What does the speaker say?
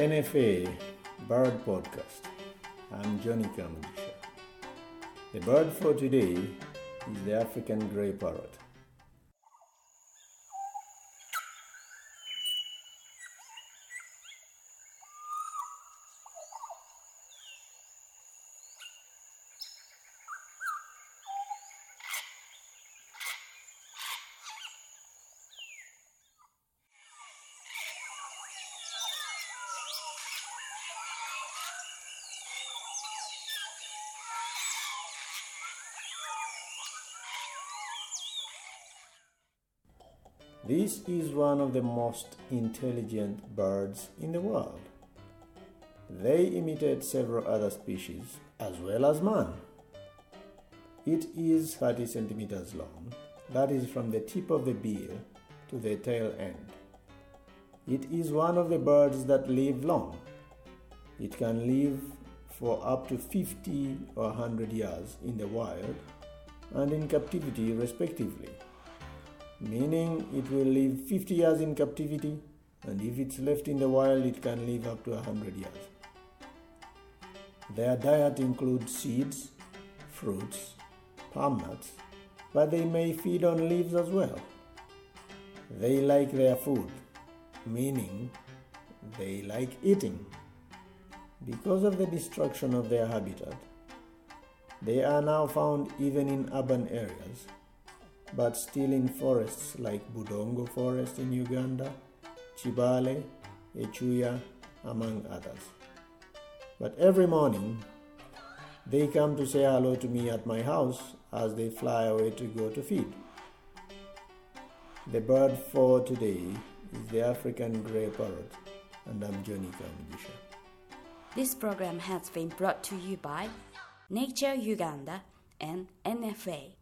NFA Bird Podcast. I'm Johnny Kamugisha. The bird for today is the African grey parrot. This is one of the most intelligent birds in the world. They imitate several other species as well as man. It is 30 centimeters long, that is from the tip of the bill to the tail end. It is one of the birds that live long. It can live for up to 50 or 100 years in the wild and in captivity, respectively meaning it will live 50 years in captivity, and if it's left in the wild, it can live up to 100 years. Their diet includes seeds, fruits, palm nuts, but they may feed on leaves as well. They like their food, meaning they like eating. Because of the destruction of their habitat, they are now found even in urban areas but still in forests like Budongo Forest in Uganda, Kibale, Echuya, among others. But every morning, they come to say hello to me at my house as they fly away to go to feed. The bird for today is the African grey parrot, and I'm Johnny Kamugisha. This program has been brought to you by Nature Uganda and NFA.